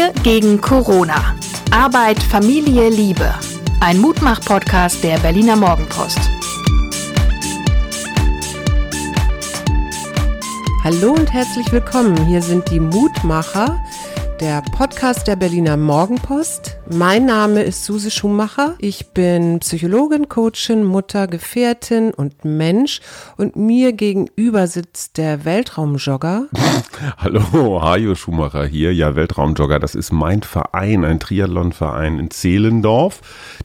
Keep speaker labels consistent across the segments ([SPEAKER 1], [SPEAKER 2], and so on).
[SPEAKER 1] Wir gegen Corona. Arbeit, Familie, Liebe. Ein Mutmach-Podcast der Berliner Morgenpost.
[SPEAKER 2] Hallo und herzlich willkommen. Hier sind die Mutmacher, der Podcast der Berliner Morgenpost. Mein Name ist Suse Schumacher. Ich bin Psychologin, Coachin, Mutter, Gefährtin und Mensch. Und mir gegenüber sitzt der Weltraumjogger.
[SPEAKER 3] Hallo, Hajo Schumacher hier. Ja, Weltraumjogger, das ist mein Verein, ein Triathlonverein in Zehlendorf.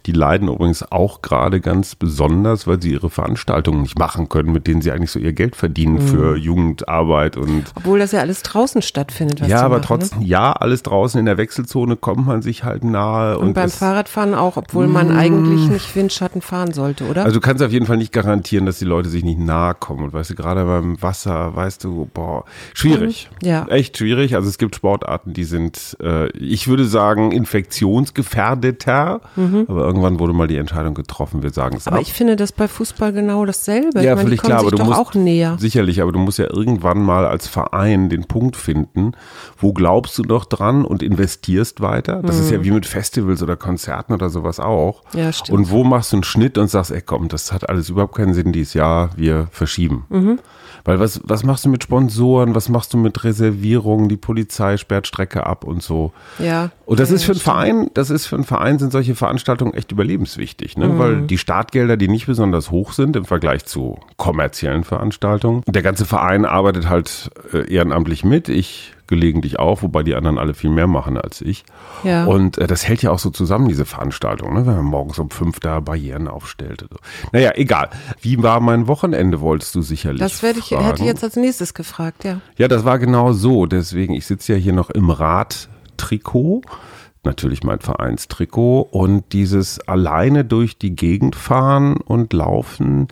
[SPEAKER 3] Die leiden übrigens auch gerade ganz besonders, weil sie ihre Veranstaltungen nicht machen können, mit denen sie eigentlich so ihr Geld verdienen mhm. für Jugendarbeit und.
[SPEAKER 2] Obwohl das ja alles draußen stattfindet.
[SPEAKER 3] Was ja, aber machen, trotzdem, ne? ja, alles draußen in der Wechselzone kommt man sich halt nah nahe.
[SPEAKER 2] Und, und beim Fahrradfahren auch, obwohl man mmh. eigentlich nicht Windschatten fahren sollte, oder?
[SPEAKER 3] Also du kannst auf jeden Fall nicht garantieren, dass die Leute sich nicht nahe kommen. Und weißt du, gerade beim Wasser, weißt du, boah, schwierig.
[SPEAKER 2] Mhm. Ja.
[SPEAKER 3] Echt schwierig. Also es gibt Sportarten, die sind, äh, ich würde sagen, infektionsgefährdeter. Mhm. Aber irgendwann wurde mal die Entscheidung getroffen, wir sagen es
[SPEAKER 2] Aber ab. ich finde das bei Fußball genau dasselbe.
[SPEAKER 3] Ja, ich meine, völlig klar, aber du musst
[SPEAKER 2] auch näher.
[SPEAKER 3] Sicherlich, aber du musst ja irgendwann mal als Verein den Punkt finden, wo glaubst du noch dran und investierst weiter. Das mhm. ist ja wie mit Festivals oder Konzerten oder sowas auch.
[SPEAKER 2] Ja, stimmt.
[SPEAKER 3] Und wo machst du einen Schnitt und sagst, ey komm, das hat alles überhaupt keinen Sinn dieses Jahr, wir verschieben. Mhm. Weil was, was machst du mit Sponsoren, was machst du mit Reservierungen, die Polizei sperrt Strecke ab und so.
[SPEAKER 2] Ja.
[SPEAKER 3] Und das
[SPEAKER 2] ja,
[SPEAKER 3] ist für einen Verein, das ist für einen Verein sind solche Veranstaltungen echt überlebenswichtig, ne? Mhm. Weil die Startgelder, die nicht besonders hoch sind im Vergleich zu kommerziellen Veranstaltungen. Der ganze Verein arbeitet halt äh, ehrenamtlich mit. Ich gelegentlich auch, wobei die anderen alle viel mehr machen als ich.
[SPEAKER 2] Ja.
[SPEAKER 3] Und äh, das hält ja auch so zusammen, diese Veranstaltung, ne? wenn man morgens um fünf da Barrieren aufstellt. So. Naja, egal. Wie war mein Wochenende, wolltest du sicherlich
[SPEAKER 2] Das werde ich,
[SPEAKER 3] fragen.
[SPEAKER 2] hätte ich jetzt als nächstes gefragt, ja.
[SPEAKER 3] Ja, das war genau so. Deswegen, ich sitze ja hier noch im Radtrikot natürlich mein Vereinstrikot und dieses alleine durch die Gegend fahren und laufen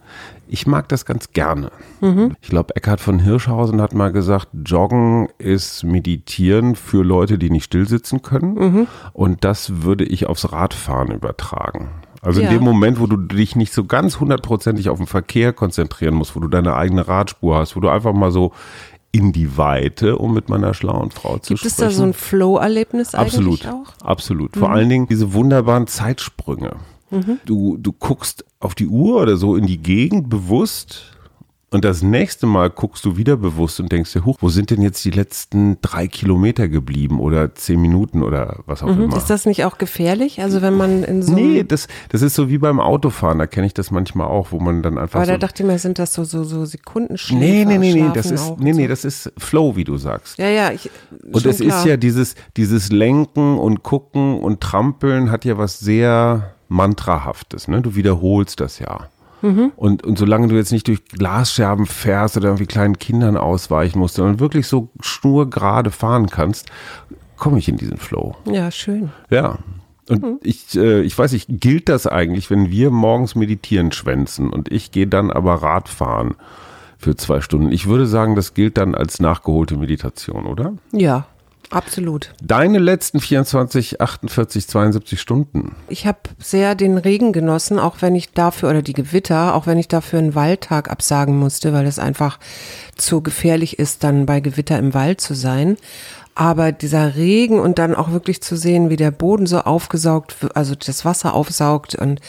[SPEAKER 3] ich mag das ganz gerne. Mhm. Ich glaube, Eckhard von Hirschhausen hat mal gesagt, Joggen ist Meditieren für Leute, die nicht stillsitzen können. Mhm. Und das würde ich aufs Radfahren übertragen. Also ja. in dem Moment, wo du dich nicht so ganz hundertprozentig auf den Verkehr konzentrieren musst, wo du deine eigene Radspur hast, wo du einfach mal so in die Weite, um mit meiner schlauen Frau zu
[SPEAKER 2] Gibt
[SPEAKER 3] sprechen.
[SPEAKER 2] Gibt es da so ein Flow-Erlebnis eigentlich
[SPEAKER 3] absolut,
[SPEAKER 2] auch?
[SPEAKER 3] Absolut. Mhm. Vor allen Dingen diese wunderbaren Zeitsprünge. Mhm. Du, du guckst auf die Uhr oder so in die Gegend bewusst und das nächste Mal guckst du wieder bewusst und denkst dir, huch, wo sind denn jetzt die letzten drei Kilometer geblieben oder zehn Minuten oder was auch mhm. immer.
[SPEAKER 2] Ist das nicht auch gefährlich? Also wenn man in so
[SPEAKER 3] Nee, das, das ist so wie beim Autofahren, da kenne ich das manchmal auch, wo man dann einfach.
[SPEAKER 2] Aber
[SPEAKER 3] so
[SPEAKER 2] da dachte ich mir, sind das so, so, so Sekundenschläfe?
[SPEAKER 3] Nee, nee, nee, nee, das ist, nee, nee, das ist Flow, wie du sagst.
[SPEAKER 2] Ja, ja, ich.
[SPEAKER 3] Und es klar. ist ja dieses, dieses Lenken und Gucken und Trampeln hat ja was sehr Mantrahaftes, ne? Du wiederholst das ja. Mhm. Und, und solange du jetzt nicht durch Glasscherben fährst oder irgendwie kleinen Kindern ausweichen musst, sondern wirklich so schnurgerade fahren kannst, komme ich in diesen Flow.
[SPEAKER 2] Ja, schön.
[SPEAKER 3] Ja. Und mhm. ich, äh, ich weiß nicht, gilt das eigentlich, wenn wir morgens meditieren schwänzen und ich gehe dann aber Radfahren für zwei Stunden? Ich würde sagen, das gilt dann als nachgeholte Meditation, oder?
[SPEAKER 2] Ja, Absolut.
[SPEAKER 3] Deine letzten 24, 48, 72 Stunden.
[SPEAKER 2] Ich habe sehr den Regen genossen, auch wenn ich dafür, oder die Gewitter, auch wenn ich dafür einen Waldtag absagen musste, weil es einfach zu gefährlich ist, dann bei Gewitter im Wald zu sein. Aber dieser Regen und dann auch wirklich zu sehen, wie der Boden so aufgesaugt, also das Wasser aufsaugt und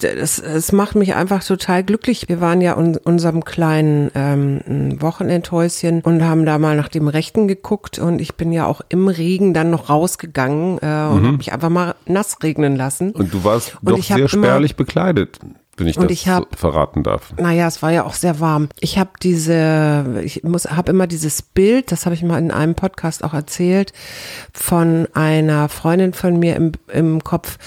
[SPEAKER 2] das, es macht mich einfach total glücklich. Wir waren ja in unserem kleinen ähm, Wochenendhäuschen und haben da mal nach dem Rechten geguckt und ich bin ja auch im Regen dann noch rausgegangen äh, und mhm. habe mich einfach mal nass regnen lassen.
[SPEAKER 3] Und du warst und doch sehr spärlich bekleidet wenn ich
[SPEAKER 2] und
[SPEAKER 3] das
[SPEAKER 2] ich hab,
[SPEAKER 3] verraten darf.
[SPEAKER 2] Naja, es war ja auch sehr warm. Ich habe diese, ich muss, habe immer dieses Bild, das habe ich mal in einem Podcast auch erzählt, von einer Freundin von mir im, im Kopf,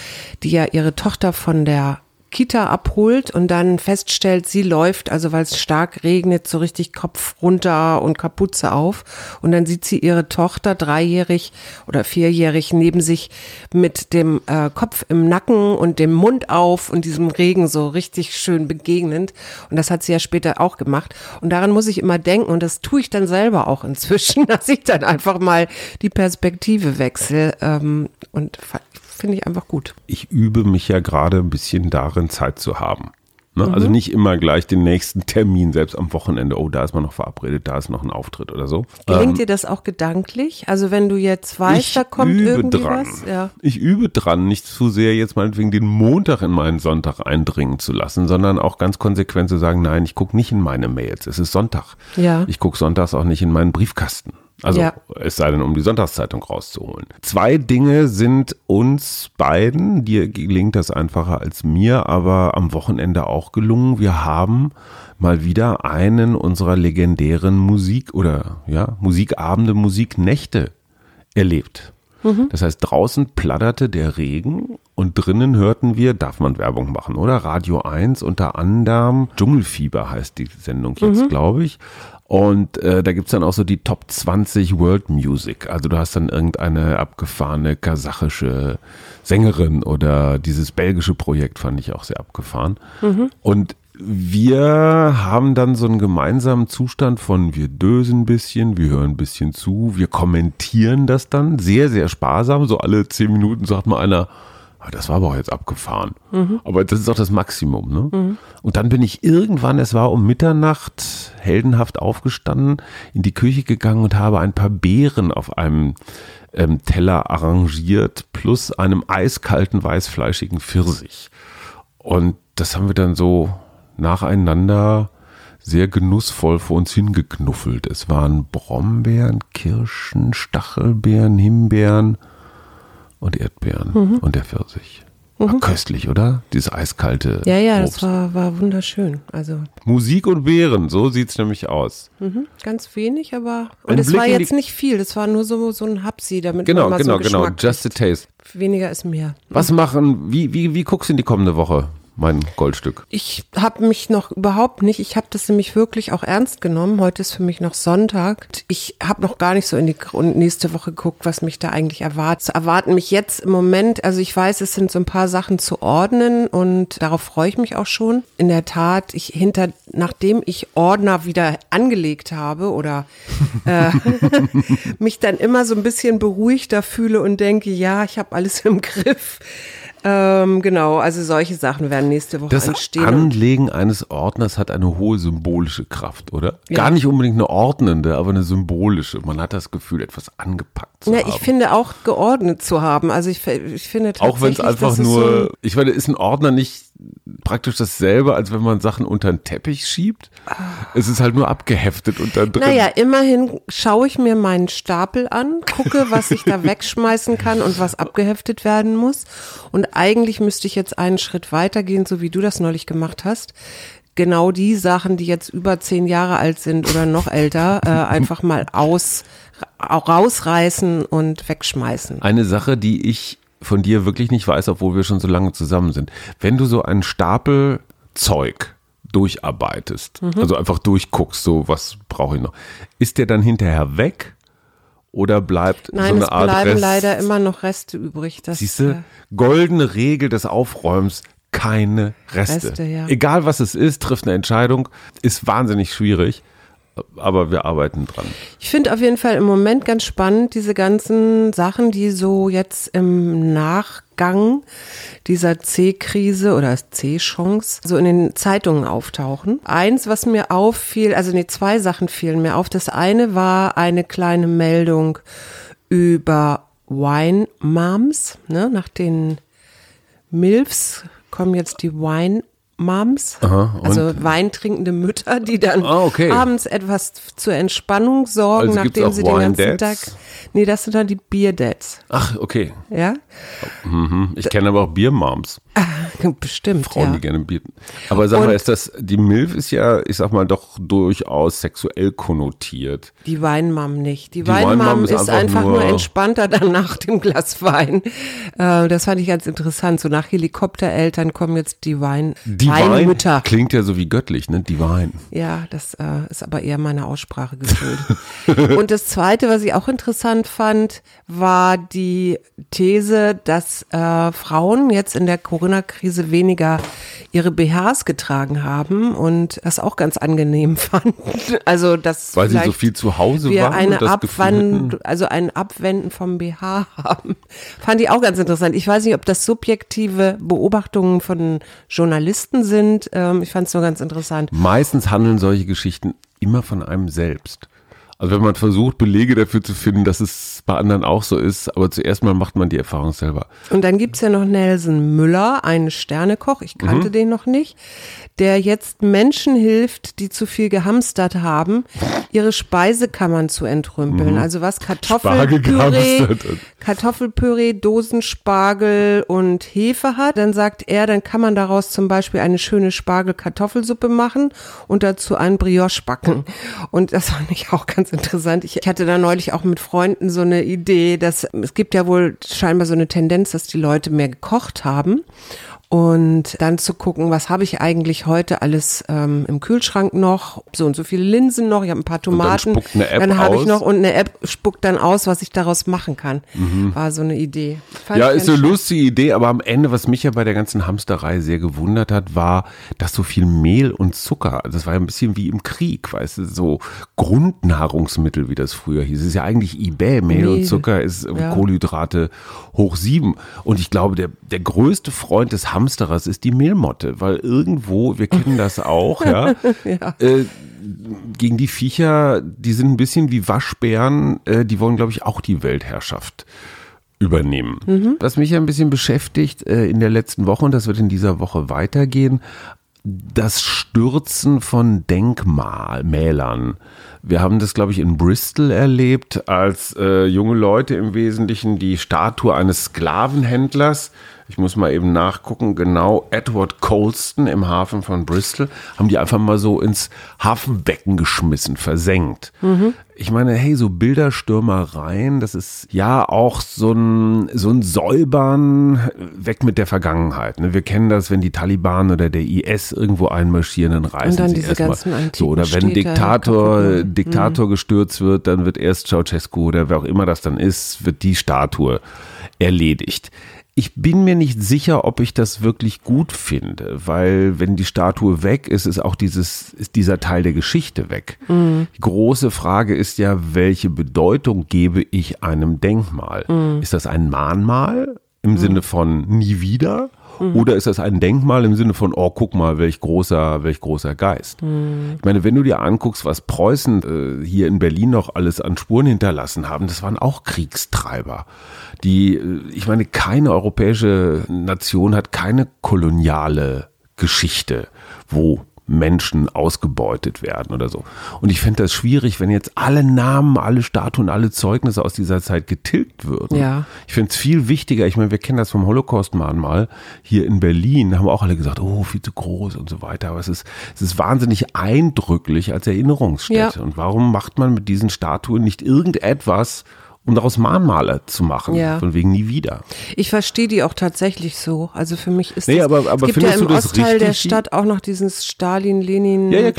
[SPEAKER 2] die ja ihre Tochter von der Kita abholt und dann feststellt, sie läuft, also weil es stark regnet, so richtig Kopf runter und Kapuze auf. Und dann sieht sie ihre Tochter dreijährig oder vierjährig neben sich mit dem äh, Kopf im Nacken und dem Mund auf und diesem Regen so richtig schön begegnend. Und das hat sie ja später auch gemacht. Und daran muss ich immer denken und das tue ich dann selber auch inzwischen, dass ich dann einfach mal die Perspektive wechsle ähm, und finde ich einfach gut.
[SPEAKER 3] Ich übe mich ja gerade ein bisschen darin, Zeit zu haben. Ne? Also nicht immer gleich den nächsten Termin, selbst am Wochenende. Oh, da ist man noch verabredet, da ist noch ein Auftritt oder so.
[SPEAKER 2] Gelingt
[SPEAKER 3] Ähm,
[SPEAKER 2] dir das auch gedanklich? Also wenn du jetzt weißt, da kommt
[SPEAKER 3] übe
[SPEAKER 2] irgendwie
[SPEAKER 3] dran.
[SPEAKER 2] was? Ja.
[SPEAKER 3] Ich übe dran, nicht zu sehr jetzt meinetwegen den Montag in meinen Sonntag eindringen zu lassen, sondern auch ganz konsequent zu sagen, nein, ich gucke nicht in meine Mails. Es ist Sonntag.
[SPEAKER 2] Ja.
[SPEAKER 3] Ich gucke sonntags auch nicht in meinen Briefkasten. Also
[SPEAKER 2] Ja.
[SPEAKER 3] es sei denn, um die Sonntagszeitung rauszuholen. Zwei Dinge sind uns beiden, dir gelingt das einfacher als mir, aber am Wochenende auch gelungen. Wir haben mal wieder einen unserer legendären Musik- oder ja, Musikabende, Musiknächte erlebt. Das heißt, draußen platterte der Regen und drinnen hörten wir, darf man Werbung machen, oder? Radio 1 unter anderem. Dschungelfieber heißt die Sendung jetzt, glaube ich. Und äh, da gibt's dann auch so die Top 20 World Music. Also du hast dann irgendeine abgefahrene kasachische Sängerin oder dieses belgische Projekt fand ich auch sehr abgefahren. Und wir haben dann so einen gemeinsamen Zustand von wir dösen ein bisschen, wir hören ein bisschen zu, wir kommentieren das dann sehr, sehr sparsam. So alle zehn Minuten sagt mal einer, "Ah, das war aber auch jetzt abgefahren. Aber das ist auch das Maximum. Ne? Und dann bin ich irgendwann, es war um Mitternacht, heldenhaft aufgestanden, in die Küche gegangen und habe ein paar Beeren auf einem ähm, Teller arrangiert, plus einem eiskalten, weißfleischigen Pfirsich. Und das haben wir dann so nacheinander sehr genussvoll vor uns hingeknuffelt. Es waren Brombeeren, Kirschen, Stachelbeeren, Himbeeren und Erdbeeren
[SPEAKER 2] Mhm.
[SPEAKER 3] und der Pfirsich. War köstlich, oder? Dieses eiskalte
[SPEAKER 2] Ja, ja, das
[SPEAKER 3] Obst.
[SPEAKER 2] war, war wunderschön. Also
[SPEAKER 3] Musik und Beeren, so sieht's nämlich aus.
[SPEAKER 2] mhm, ganz wenig, aber
[SPEAKER 3] Ein
[SPEAKER 2] und es
[SPEAKER 3] Blick
[SPEAKER 2] war jetzt nicht viel. Das war nur so, so ein Hapsi, damit
[SPEAKER 3] Genau,
[SPEAKER 2] man mal
[SPEAKER 3] genau,
[SPEAKER 2] so
[SPEAKER 3] genau.
[SPEAKER 2] Geschmack
[SPEAKER 3] Just a taste.
[SPEAKER 2] Weniger ist mehr.
[SPEAKER 3] Was machen, wie, wie, wie guckst du in die kommende Woche, mein Goldstück?
[SPEAKER 2] Ich habe mich noch überhaupt nicht, ich habe das nämlich wirklich auch ernst genommen. Heute ist für mich noch Sonntag. Ich habe noch gar nicht so in die nächste Woche geguckt, was mich da eigentlich erwartet. Erwarten mich jetzt im Moment, also ich weiß, es sind so ein paar Sachen zu ordnen und darauf freue ich mich auch schon. In der Tat, ich hinter, nachdem ich Ordner wieder angelegt habe oder äh, mich dann immer so ein bisschen beruhigter fühle und denke, ja, ich habe alles im Griff. Ähm, genau, also solche Sachen werden nächste Woche
[SPEAKER 3] Das
[SPEAKER 2] entstehen. Und
[SPEAKER 3] Anlegen eines Ordners hat eine hohe symbolische Kraft, oder?
[SPEAKER 2] Ja.
[SPEAKER 3] Gar nicht unbedingt eine ordnende, aber eine symbolische. Man hat das Gefühl, etwas angepackt zu
[SPEAKER 2] Ja,
[SPEAKER 3] haben.
[SPEAKER 2] ich finde auch geordnet zu haben. Also ich, ich finde
[SPEAKER 3] auch wenn es
[SPEAKER 2] tatsächlich,
[SPEAKER 3] einfach nur,
[SPEAKER 2] So,
[SPEAKER 3] ich meine, ist ein Ordner nicht praktisch dasselbe, als wenn man Sachen unter den Teppich schiebt? Es ist halt nur abgeheftet und dann drin.
[SPEAKER 2] naja, immerhin schaue ich mir meinen Stapel an, gucke, was ich da wegschmeißen kann und was abgeheftet werden muss. Und eigentlich müsste ich jetzt einen Schritt weitergehen, so wie du das neulich gemacht hast. Genau die Sachen, die jetzt über zehn Jahre alt sind oder noch älter, äh, einfach mal aus, rausreißen und wegschmeißen.
[SPEAKER 3] Eine Sache, die ich von dir wirklich nicht weiß, obwohl wir schon so lange zusammen sind. Wenn du so einen Stapel Zeug durcharbeitest,
[SPEAKER 2] Mhm.
[SPEAKER 3] also einfach durchguckst, so was brauche ich noch, ist der dann hinterher weg oder bleibt
[SPEAKER 2] Nein,
[SPEAKER 3] so eine
[SPEAKER 2] es
[SPEAKER 3] Art
[SPEAKER 2] bleiben
[SPEAKER 3] Rest?
[SPEAKER 2] leider immer noch Reste übrig. Das,
[SPEAKER 3] Siehst
[SPEAKER 2] äh,
[SPEAKER 3] du, goldene Regel des Aufräumens, keine Reste.
[SPEAKER 2] Reste, ja.
[SPEAKER 3] Egal was es ist, trifft eine Entscheidung, ist wahnsinnig schwierig, aber wir arbeiten dran.
[SPEAKER 2] Ich finde auf jeden Fall im Moment ganz spannend diese ganzen Sachen, die so jetzt im Nachgang dieser C-Krise oder C-Chance so in den Zeitungen auftauchen. Eins, was mir auffiel, also nee, zwei Sachen fielen mir auf. Das eine war eine kleine Meldung über Wine Moms, ne, nach den Milfs kommen jetzt die Wine Moms,
[SPEAKER 3] Aha,
[SPEAKER 2] also weintrinkende Mütter, die dann
[SPEAKER 3] Ah, okay.
[SPEAKER 2] abends etwas zur Entspannung sorgen,
[SPEAKER 3] Also
[SPEAKER 2] nachdem sie den ganzen? Tag. Nee, das sind dann die Beer Dads,
[SPEAKER 3] Ach, okay.
[SPEAKER 2] ja?
[SPEAKER 3] Mhm. Ich kenne aber auch Biermoms.
[SPEAKER 2] Bestimmt,
[SPEAKER 3] Frauen,
[SPEAKER 2] ja.
[SPEAKER 3] die gerne Bier. Aber sag
[SPEAKER 2] Und-
[SPEAKER 3] mal, ist das, die Milf ist ja, ich sag mal, doch durchaus sexuell konnotiert.
[SPEAKER 2] Die Weinmam nicht. Die,
[SPEAKER 3] Die Weinmam ist
[SPEAKER 2] ist,
[SPEAKER 3] einfach
[SPEAKER 2] nur,
[SPEAKER 3] nur-
[SPEAKER 2] entspannter dann nach dem Glas Wein. Äh, das fand ich ganz interessant. So nach Helikoptereltern kommen jetzt die Wein
[SPEAKER 3] Die
[SPEAKER 2] Weinmütter.
[SPEAKER 3] Wein klingt ja so wie göttlich, ne? Divine.
[SPEAKER 2] Ja, das äh, ist aber eher meiner Aussprache geschuldet. Und das Zweite, was ich auch interessant fand, war die These, dass äh, Frauen jetzt in der Corona-Krise weniger ihre BHs getragen haben und das auch ganz angenehm fanden. Also das
[SPEAKER 3] Weil sie so viel zu Hause waren
[SPEAKER 2] eine
[SPEAKER 3] und
[SPEAKER 2] Abwand, also ein Abwenden vom BH haben. Fand ich auch ganz interessant. Ich weiß nicht, ob das subjektive Beobachtungen von Journalisten sind. Ähm, ich fand es nur ganz interessant.
[SPEAKER 3] Meistens handeln solche Geschichten immer von einem selbst. Also wenn man versucht, Belege dafür zu finden, dass es bei anderen auch so ist, aber zuerst mal macht man die Erfahrung selber.
[SPEAKER 2] Und dann gibt's ja noch Nelson Müller, einen Sternekoch, ich kannte den noch nicht, der jetzt Menschen hilft, die zu viel gehamstert haben, ihre Speisekammern zu entrümpeln. Also was Kartoffelpüree. Kartoffelpüree, Dosenspargel und Hefe hat, dann sagt er, dann kann man daraus zum Beispiel eine schöne Spargel-Kartoffelsuppe machen und dazu einen Brioche backen. Und das fand ich auch ganz interessant. Ich, ich hatte da neulich auch mit Freunden so eine Idee, dass es gibt ja wohl scheinbar so eine Tendenz, dass die Leute mehr gekocht haben. Und dann zu gucken, was habe ich eigentlich heute alles ähm, im Kühlschrank noch? So und so viele Linsen noch, ich habe ein paar
[SPEAKER 3] dann
[SPEAKER 2] Tomaten.
[SPEAKER 3] eine App
[SPEAKER 2] dann habe ich noch und eine App spuckt dann aus, was ich daraus machen kann. War so eine Idee. Fand
[SPEAKER 3] Mhm. Ja, ist eine lustige Idee, aber am Ende, was mich ja bei der ganzen Hamsterei sehr gewundert hat, war, dass so viel Mehl und Zucker, das war ja ein bisschen wie im Krieg, weißt du, so Grundnahrungsmittel, wie das früher hieß. Es ist ja eigentlich eBay, Mehl, und
[SPEAKER 2] Mehl,
[SPEAKER 3] Zucker ist
[SPEAKER 2] ja.
[SPEAKER 3] Kohlenhydrate hoch sieben. Und ich glaube, der, der größte Freund des Hamsterers ist die Mehlmotte, weil irgendwo, wir kennen das auch, ja, Äh, gegen die Viecher, die sind ein bisschen wie Waschbären, äh, die wollen, glaube ich, auch die Weltherrschaft übernehmen. Was mich ja ein bisschen beschäftigt äh, in der letzten Woche, und das wird in dieser Woche weitergehen, das Stürzen von Denkmalmälern. Wir haben das, glaube ich, in Bristol erlebt, als äh, junge Leute im Wesentlichen die Statue eines Sklavenhändlers, ich muss mal eben nachgucken, genau, Edward Colston im Hafen von Bristol, haben die einfach mal so ins Hafenbecken geschmissen, versenkt. Ich meine, hey, so Bilderstürmereien, das ist ja auch so ein, so ein Säubern weg mit der Vergangenheit. Ne? Wir kennen das, wenn die Taliban oder der IS irgendwo einmarschieren, dann reißen
[SPEAKER 2] Und dann
[SPEAKER 3] sie
[SPEAKER 2] diese ganzen
[SPEAKER 3] So, oder wenn
[SPEAKER 2] Städte
[SPEAKER 3] Diktator,
[SPEAKER 2] machen.
[SPEAKER 3] Diktator gestürzt wird, dann wird erst Ceausescu oder wer auch immer das dann ist, wird die Statue erledigt. Ich bin mir nicht sicher, ob ich das wirklich gut finde, weil wenn die Statue weg ist, ist auch dieses, ist dieser Teil der Geschichte weg. Die große Frage ist ja, welche Bedeutung gebe ich einem Denkmal? Ist das ein Mahnmal im Sinne von nie wieder? Oder ist das ein Denkmal im Sinne von, oh, guck mal, welch großer, welch großer Geist? Ich meine, wenn du dir anguckst, was Preußen äh, hier in Berlin noch alles an Spuren hinterlassen haben, das waren auch Kriegstreiber. Die, äh, ich meine, keine europäische Nation hat keine koloniale Geschichte, wo Menschen ausgebeutet werden oder so. Und ich fände das schwierig, wenn jetzt alle Namen, alle Statuen, alle Zeugnisse aus dieser Zeit getilgt würden.
[SPEAKER 2] Ja.
[SPEAKER 3] Ich finde es viel wichtiger, ich meine, wir kennen das vom Holocaust-Mahnmal hier in Berlin, da haben auch alle gesagt, oh, viel zu groß und so weiter. Aber es ist, es ist wahnsinnig eindrücklich als Erinnerungsstätte.
[SPEAKER 2] Ja.
[SPEAKER 3] Und warum macht man mit diesen Statuen nicht irgendetwas, um daraus Mahnmale zu machen?
[SPEAKER 2] Ja.
[SPEAKER 3] Von wegen nie wieder.
[SPEAKER 2] Ich verstehe die auch tatsächlich so. Also für mich ist
[SPEAKER 3] Nee,
[SPEAKER 2] das,
[SPEAKER 3] aber- aber
[SPEAKER 2] es gibt ja im Ostteil der Stadt auch noch dieses Stalin-Lenin
[SPEAKER 3] Ja, ja,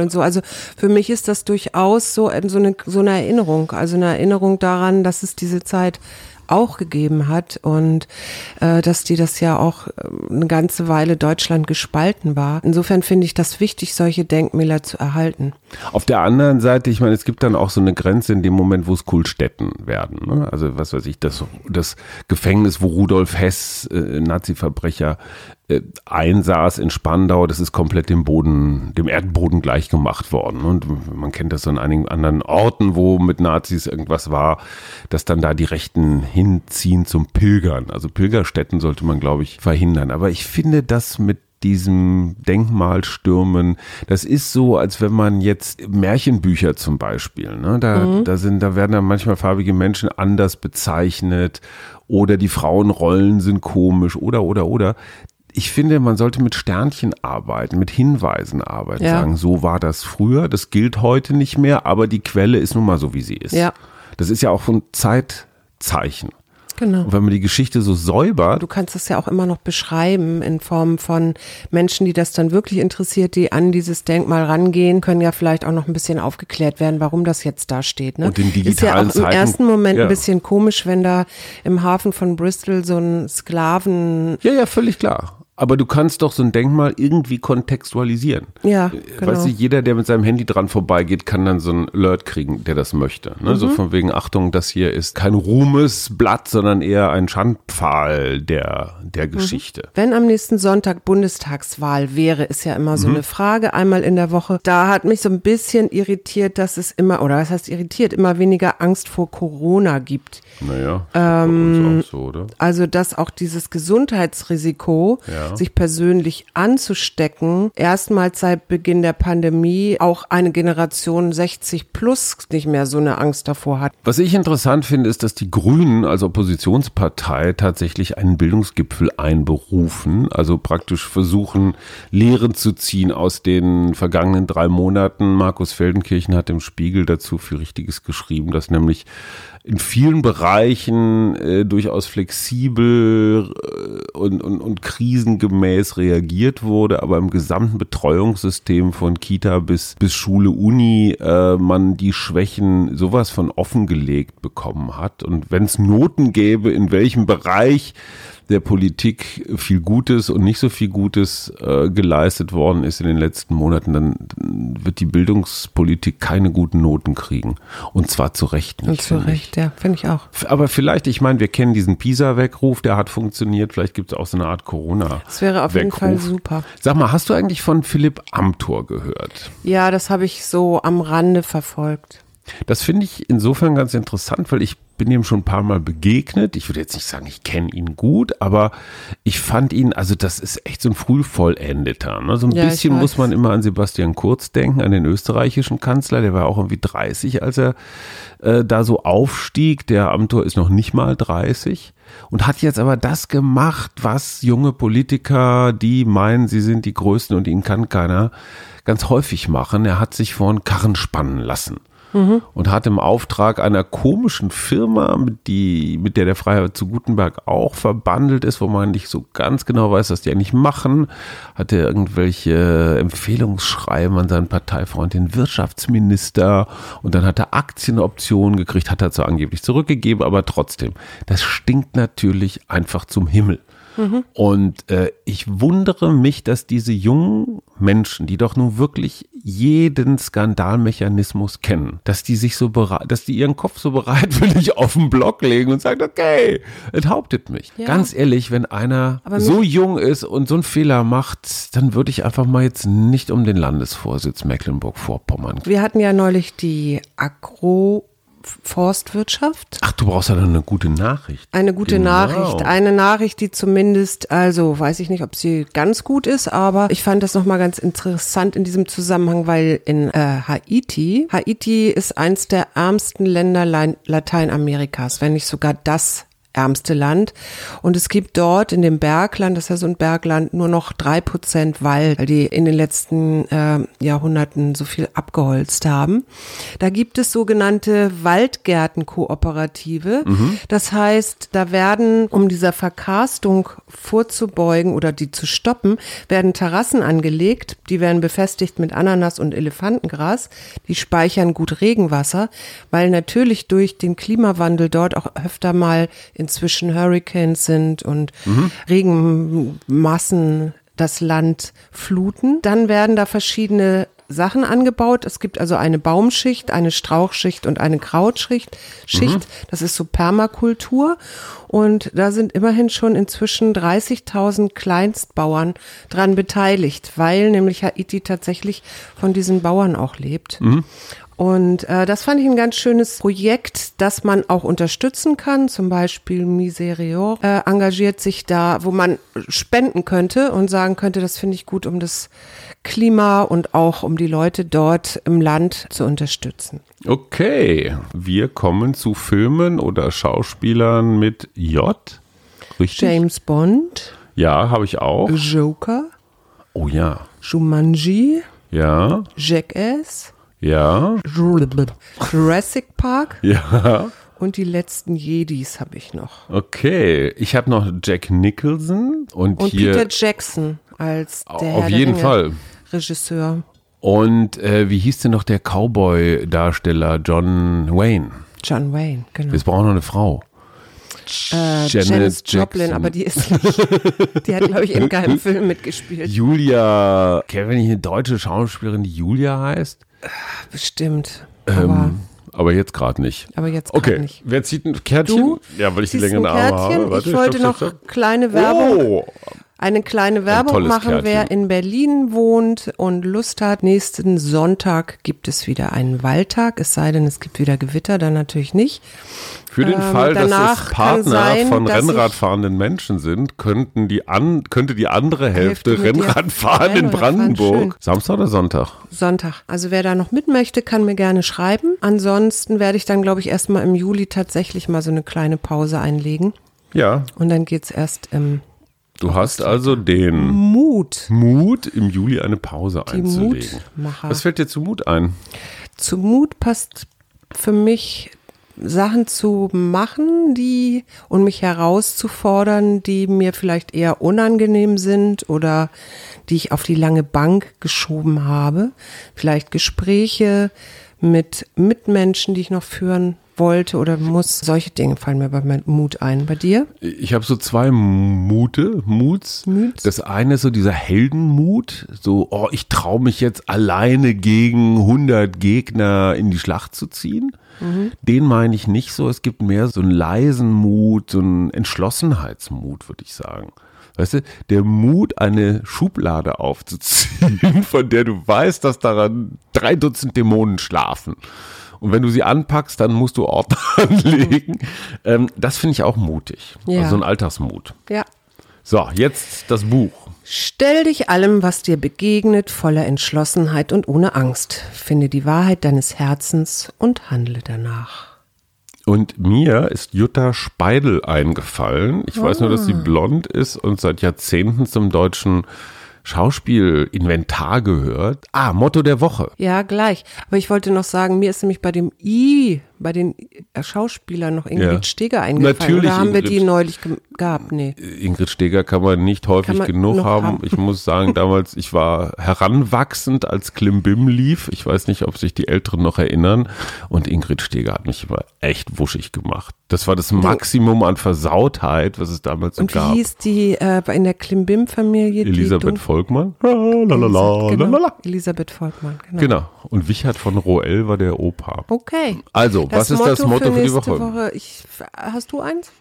[SPEAKER 2] und so. Also für mich ist das durchaus so, so, eine, so eine Erinnerung. Also eine Erinnerung daran, dass es diese Zeit auch gegeben hat und äh, dass die das ja auch äh, eine ganze Weile Deutschland gespalten war. Insofern finde ich das wichtig, solche Denkmäler zu erhalten.
[SPEAKER 3] Auf der anderen Seite, ich meine, es gibt dann auch so eine Grenze in dem Moment, wo es Kultstätten werden. Ne? Also was weiß ich, das, das Gefängnis, wo Rudolf Hess, äh, Nazi-Verbrecher, einsaß in Spandau, das ist komplett dem Boden, dem Erdboden gleich gemacht worden. Und man kennt das so an einigen anderen Orten, wo mit Nazis irgendwas war, dass dann da die Rechten hinziehen zum Pilgern. Also Pilgerstätten sollte man, glaube ich, verhindern. Aber ich finde das mit diesem Denkmalstürmen. Das ist so, als wenn man jetzt Märchenbücher zum Beispiel, ne? da, da sind, da werden dann manchmal farbige Menschen anders bezeichnet oder die Frauenrollen sind komisch oder, oder, oder. Ich finde, man sollte mit Sternchen arbeiten, mit Hinweisen arbeiten,
[SPEAKER 2] Ja.
[SPEAKER 3] sagen, so war das früher, das gilt heute nicht mehr, aber die Quelle ist nun mal so, wie sie ist.
[SPEAKER 2] Ja.
[SPEAKER 3] Das ist ja auch ein Zeitzeichen.
[SPEAKER 2] Genau.
[SPEAKER 3] Und wenn man die Geschichte so säubert,
[SPEAKER 2] Du kannst es ja auch immer noch beschreiben in Form von Menschen, die das dann wirklich interessiert, die an dieses Denkmal rangehen, können ja vielleicht auch noch ein bisschen aufgeklärt werden, warum das jetzt da steht. Ne?
[SPEAKER 3] Und in
[SPEAKER 2] Ist ja
[SPEAKER 3] digitalen
[SPEAKER 2] auch im
[SPEAKER 3] Zeiten-
[SPEAKER 2] ersten Moment
[SPEAKER 3] ja.
[SPEAKER 2] ein bisschen komisch, wenn da im Hafen von Bristol so ein Sklaven,
[SPEAKER 3] ja, ja, völlig klar. Aber du kannst doch so ein Denkmal irgendwie kontextualisieren.
[SPEAKER 2] ja,
[SPEAKER 3] Äh,
[SPEAKER 2] genau.
[SPEAKER 3] Weißt du, jeder, der mit seinem Handy dran vorbeigeht, kann dann so ein Alert kriegen, der das möchte. Ne?
[SPEAKER 2] Mhm.
[SPEAKER 3] So von wegen, Achtung, das hier ist kein Ruhmesblatt, sondern eher ein Schandpfahl der, der
[SPEAKER 2] Mhm.
[SPEAKER 3] Geschichte.
[SPEAKER 2] Wenn am nächsten Sonntag Bundestagswahl wäre, ist ja immer so
[SPEAKER 3] Mhm.
[SPEAKER 2] eine Frage, einmal in der Woche. Da hat mich so ein bisschen irritiert, dass es immer, oder was heißt irritiert, immer weniger Angst vor Corona gibt.
[SPEAKER 3] Naja,
[SPEAKER 2] Ähm,
[SPEAKER 3] so, oder?
[SPEAKER 2] Also, dass auch dieses Gesundheitsrisiko,
[SPEAKER 3] Ja.
[SPEAKER 2] Sich persönlich anzustecken, erstmals seit Beginn der Pandemie auch eine Generation 60 plus nicht mehr so eine Angst davor hat.
[SPEAKER 3] Was ich interessant finde, ist, dass die Grünen als Oppositionspartei tatsächlich einen Bildungsgipfel einberufen, also praktisch versuchen, Lehren zu ziehen aus den vergangenen drei Monaten. Markus Feldenkirchen hat im Spiegel dazu viel Richtiges geschrieben, dass nämlich in vielen Bereichen äh, durchaus flexibel äh, und, und, und krisengemäß reagiert wurde, aber im gesamten Betreuungssystem von Kita bis, bis Schule, Uni äh, man die Schwächen sowas von offengelegt bekommen hat. Und wenn es Noten gäbe, in welchem Bereich der Politik viel Gutes und nicht so viel Gutes äh, geleistet worden ist in den letzten Monaten, dann wird die Bildungspolitik keine guten Noten kriegen. Und zwar zu Recht nicht.
[SPEAKER 2] Und zu
[SPEAKER 3] finde ich.
[SPEAKER 2] Recht, ja, finde ich auch.
[SPEAKER 3] Aber vielleicht, ich meine, wir kennen diesen PISA-Weckruf, der hat funktioniert. Vielleicht gibt es auch so eine Art Corona.
[SPEAKER 2] Das wäre auf jeden Fall super.
[SPEAKER 3] Sag mal, hast du eigentlich von Philipp Amthor gehört?
[SPEAKER 2] Ja, das habe ich so am Rande verfolgt.
[SPEAKER 3] Das finde ich insofern ganz interessant, weil ich bin ihm schon ein paar Mal begegnet. Ich würde jetzt nicht sagen, ich kenne ihn gut, aber ich fand ihn, also das ist echt so ein Frühvollendeter. Ne? So ein
[SPEAKER 2] Ja,
[SPEAKER 3] bisschen muss man immer an Sebastian Kurz denken, an den österreichischen Kanzler. Der war auch irgendwie 30, als er äh, da so aufstieg. Der Amthor ist noch nicht mal 30 und hat jetzt aber das gemacht, was junge Politiker, die meinen, sie sind die Größten und ihnen kann keiner, ganz häufig machen. Er hat sich vor einen Karren spannen lassen und hat im Auftrag einer komischen Firma, mit, die, mit der der Freiheit zu Gutenberg auch verbandelt ist, wo man nicht so ganz genau weiß, was die eigentlich machen, hat er irgendwelche Empfehlungsschreiben an seinen Parteifreund, den Wirtschaftsminister, und dann hat er Aktienoptionen gekriegt, hat er zwar angeblich zurückgegeben, aber trotzdem, das stinkt natürlich einfach zum Himmel. Und äh, ich wundere mich, dass diese jungen Menschen, die doch nun wirklich jeden Skandalmechanismus kennen, dass die sich so bereit, dass die ihren Kopf so bereitwillig auf den Block legen und sagen, okay, enthauptet mich.
[SPEAKER 2] Ja.
[SPEAKER 3] Ganz ehrlich, wenn einer
[SPEAKER 2] Aber
[SPEAKER 3] so jung ist und so einen Fehler macht, dann würde ich einfach mal jetzt nicht um den Landesvorsitz Mecklenburg-Vorpommern.
[SPEAKER 2] Wir hatten ja neulich die Agroforstwirtschaft.
[SPEAKER 3] Ach, du brauchst ja noch eine gute Nachricht.
[SPEAKER 2] Eine gute
[SPEAKER 3] Genau.
[SPEAKER 2] Nachricht. Eine Nachricht, die zumindest, also weiß ich nicht, ob sie ganz gut ist, aber ich fand das nochmal ganz interessant in diesem Zusammenhang, weil in äh, Haiti, Haiti ist eins der ärmsten Länder Lein- Lateinamerikas, wenn nicht sogar das ärmste Land. Und es gibt dort in dem Bergland, das ist ja so ein Bergland, nur noch drei Prozent Wald, weil die in den letzten äh, Jahrhunderten so viel abgeholzt haben. Da gibt es sogenannte Waldgärtenkooperative. Das heißt, da werden, um dieser Verkarstung vorzubeugen oder die zu stoppen, werden Terrassen angelegt. Die werden befestigt mit Ananas und Elefantengras. Die speichern gut Regenwasser, weil natürlich durch den Klimawandel dort auch öfter mal inzwischen Hurricanes sind und Regenmassen das Land fluten. Dann werden da verschiedene Sachen angebaut. Es gibt also eine Baumschicht, eine Strauchschicht und eine Krautschicht. Schicht. Das ist so Permakultur. Und da sind immerhin schon inzwischen 30.000 Kleinstbauern dran beteiligt, weil nämlich Haiti tatsächlich von diesen Bauern auch lebt. Und äh, das fand ich ein ganz schönes Projekt, das man auch unterstützen kann. Zum Beispiel Miserior äh, engagiert sich da, wo man spenden könnte und sagen könnte, das finde ich gut, um das Klima und auch um die Leute dort im Land zu unterstützen.
[SPEAKER 3] Okay, wir kommen zu Filmen oder Schauspielern mit J. Richtig?
[SPEAKER 2] James Bond,
[SPEAKER 3] Ja, habe ich auch.
[SPEAKER 2] Joker,
[SPEAKER 3] Oh ja.
[SPEAKER 2] Jumanji,
[SPEAKER 3] Ja,
[SPEAKER 2] Jackass,
[SPEAKER 3] ja,
[SPEAKER 2] Jurassic Park
[SPEAKER 3] ja.
[SPEAKER 2] Und die letzten Jedis habe ich noch.
[SPEAKER 3] Okay, ich habe noch Jack Nicholson und,
[SPEAKER 2] Und
[SPEAKER 3] hier
[SPEAKER 2] Peter Jackson als der Herr
[SPEAKER 3] auf
[SPEAKER 2] der
[SPEAKER 3] jeden
[SPEAKER 2] Ringe
[SPEAKER 3] Fall.
[SPEAKER 2] Regisseur.
[SPEAKER 3] Und äh, wie hieß denn noch der Cowboy-Darsteller John Wayne?
[SPEAKER 2] John Wayne, genau.
[SPEAKER 3] Jetzt brauchen wir noch eine Frau.
[SPEAKER 2] Äh,
[SPEAKER 3] Janet
[SPEAKER 2] Janis Joplin,
[SPEAKER 3] Jackson.
[SPEAKER 2] aber die ist nicht. Die hat, glaube ich, in keinem Film mitgespielt.
[SPEAKER 3] Julia, kennt wir nicht eine deutsche Schauspielerin, die Julia heißt?
[SPEAKER 2] Bestimmt. Aber,
[SPEAKER 3] Ähm, aber jetzt gerade nicht.
[SPEAKER 2] aber jetzt gerade
[SPEAKER 3] Okay,
[SPEAKER 2] nicht.
[SPEAKER 3] wer zieht ein Kärtchen?
[SPEAKER 2] Du
[SPEAKER 3] ja, weil ich die längeren Arme habe. Warte,
[SPEAKER 2] ich wollte
[SPEAKER 3] stopp,
[SPEAKER 2] noch
[SPEAKER 3] stopp, stopp.
[SPEAKER 2] kleine Werbung
[SPEAKER 3] Oh,
[SPEAKER 2] eine kleine Werbung
[SPEAKER 3] tolles
[SPEAKER 2] machen,
[SPEAKER 3] Kärtchen.
[SPEAKER 2] wer in Berlin wohnt und Lust hat. Nächsten Sonntag gibt es wieder einen Waldtag, es sei denn, es gibt wieder Gewitter, dann natürlich nicht.
[SPEAKER 3] für den
[SPEAKER 2] Ähm,
[SPEAKER 3] Fall, dass
[SPEAKER 2] danach
[SPEAKER 3] es Partner
[SPEAKER 2] sein,
[SPEAKER 3] von Rennradfahrenden Menschen sind, könnten die an, könnte die andere Hälfte,
[SPEAKER 2] Hälfte mit dir
[SPEAKER 3] Rennradfahren in Brandenburg. Samstag oder Sonntag?
[SPEAKER 2] Sonntag. Also wer da noch mit möchte, kann mir gerne schreiben. Ansonsten werde ich dann, glaube ich, erstmal im Juli tatsächlich mal so eine kleine Pause einlegen.
[SPEAKER 3] Ja,
[SPEAKER 2] Und dann geht's erst im
[SPEAKER 3] du hast also den
[SPEAKER 2] Mut.
[SPEAKER 3] Mut, im Juli eine Pause
[SPEAKER 2] Die
[SPEAKER 3] einzulegen.
[SPEAKER 2] Mutmacher.
[SPEAKER 3] Was fällt dir zu Mut ein?
[SPEAKER 2] Zu Mut passt für mich Sachen zu machen, die und mich herauszufordern, die mir vielleicht eher unangenehm sind oder die ich auf die lange Bank geschoben habe. Vielleicht Gespräche mit Mitmenschen, die ich noch führen wollte oder muss. Solche Dinge fallen mir bei Mut ein. Bei dir?
[SPEAKER 3] Ich habe so zwei Mute, Muts.
[SPEAKER 2] Muts.
[SPEAKER 3] Das eine ist so dieser Heldenmut, so, oh, ich traue mich jetzt alleine gegen 100 Gegner in die Schlacht zu ziehen. Den meine ich nicht so. Es gibt mehr so einen leisen Mut, so einen Entschlossenheitsmut, würde ich sagen. Weißt du, der Mut, eine Schublade aufzuziehen, von der du weißt, dass daran drei Dutzend Dämonen schlafen. Und wenn du sie anpackst, dann musst du Ordner anlegen. Ähm, das finde ich auch mutig.
[SPEAKER 2] Ja.
[SPEAKER 3] Also so ein Alltagsmut.
[SPEAKER 2] Ja.
[SPEAKER 3] So, jetzt das Buch.
[SPEAKER 2] Stell dich allem, was dir begegnet, voller Entschlossenheit und ohne Angst. Finde die Wahrheit deines Herzens und handle danach.
[SPEAKER 3] Und mir ist Jutta Speidel eingefallen. Ich weiß nur, dass sie blond ist und seit Jahrzehnten zum deutschen Schauspielinventar gehört. Ah, Motto der Woche.
[SPEAKER 2] Ja, gleich. Aber ich wollte noch sagen, mir ist nämlich bei dem I, bei den Schauspielern noch Ingrid
[SPEAKER 3] Ja.
[SPEAKER 2] Steger eingefallen.
[SPEAKER 3] Natürlich
[SPEAKER 2] Oder haben wir die
[SPEAKER 3] Ingrid.
[SPEAKER 2] neulich ge gehabt? Nee.
[SPEAKER 3] Ingrid Steger kann man nicht häufig
[SPEAKER 2] man
[SPEAKER 3] genug haben.
[SPEAKER 2] haben.
[SPEAKER 3] Ich muss sagen, damals, ich war heranwachsend, als Klimbim lief. Ich weiß nicht, ob sich die Älteren noch erinnern. Und Ingrid Steger hat mich immer echt wuschig gemacht. Das war das Maximum an Versautheit, was es damals so
[SPEAKER 2] Und wie
[SPEAKER 3] gab.
[SPEAKER 2] hieß die äh, in der Klimbim-Familie?
[SPEAKER 3] Elisabeth Volkmann. Lalalala,
[SPEAKER 2] genau.
[SPEAKER 3] lalala.
[SPEAKER 2] Elisabeth Volkmann, genau.
[SPEAKER 3] Genau. Und Wichert von Roel war der Opa.
[SPEAKER 2] Okay.
[SPEAKER 3] Also, was ist das Motto für die
[SPEAKER 2] nächste
[SPEAKER 3] Woche?
[SPEAKER 2] Ich, hast du eins?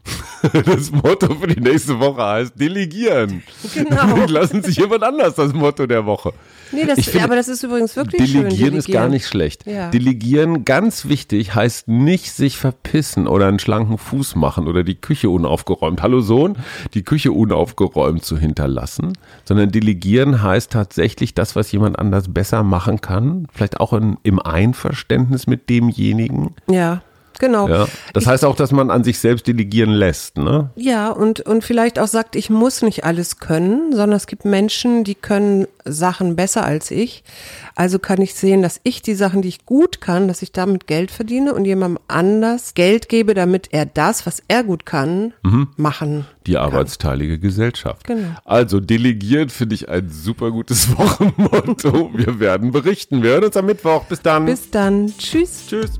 [SPEAKER 3] Das Motto für die nächste Woche heißt Delegieren.
[SPEAKER 2] Genau.
[SPEAKER 3] Lassen sich jemand anders das Motto der Woche.
[SPEAKER 2] Nee, das,
[SPEAKER 3] Ich finde,
[SPEAKER 2] aber das ist übrigens wirklich schön.
[SPEAKER 3] Delegieren ist gar nicht schlecht.
[SPEAKER 2] Ja.
[SPEAKER 3] Delegieren, ganz wichtig, heißt nicht sich verpissen oder einen schlanken Fuß machen oder die Küche unaufgeräumt. Hallo Sohn, die Küche unaufgeräumt zu hinterlassen, sondern delegieren heißt tatsächlich das, was jemand anders besser machen kann, vielleicht auch in, im Einverständnis mit demjenigen.
[SPEAKER 2] Ja, genau.
[SPEAKER 3] Ja. Das heißt auch, dass man an sich selbst delegieren lässt. Ne?
[SPEAKER 2] Ja, und, und vielleicht auch sagt, ich muss nicht alles können, sondern es gibt Menschen, die können Sachen besser als ich. Also kann ich sehen, dass ich die Sachen, die ich gut kann, dass ich damit Geld verdiene und jemandem anders Geld gebe, damit er das, was er gut kann, machen.
[SPEAKER 3] Die arbeitsteilige Gesellschaft.
[SPEAKER 2] Genau.
[SPEAKER 3] Also delegieren finde ich ein super gutes Wochenmotto. Wir werden berichten. Wir hören uns am Mittwoch. Bis dann.
[SPEAKER 2] Bis dann. Tschüss.
[SPEAKER 3] Tschüss.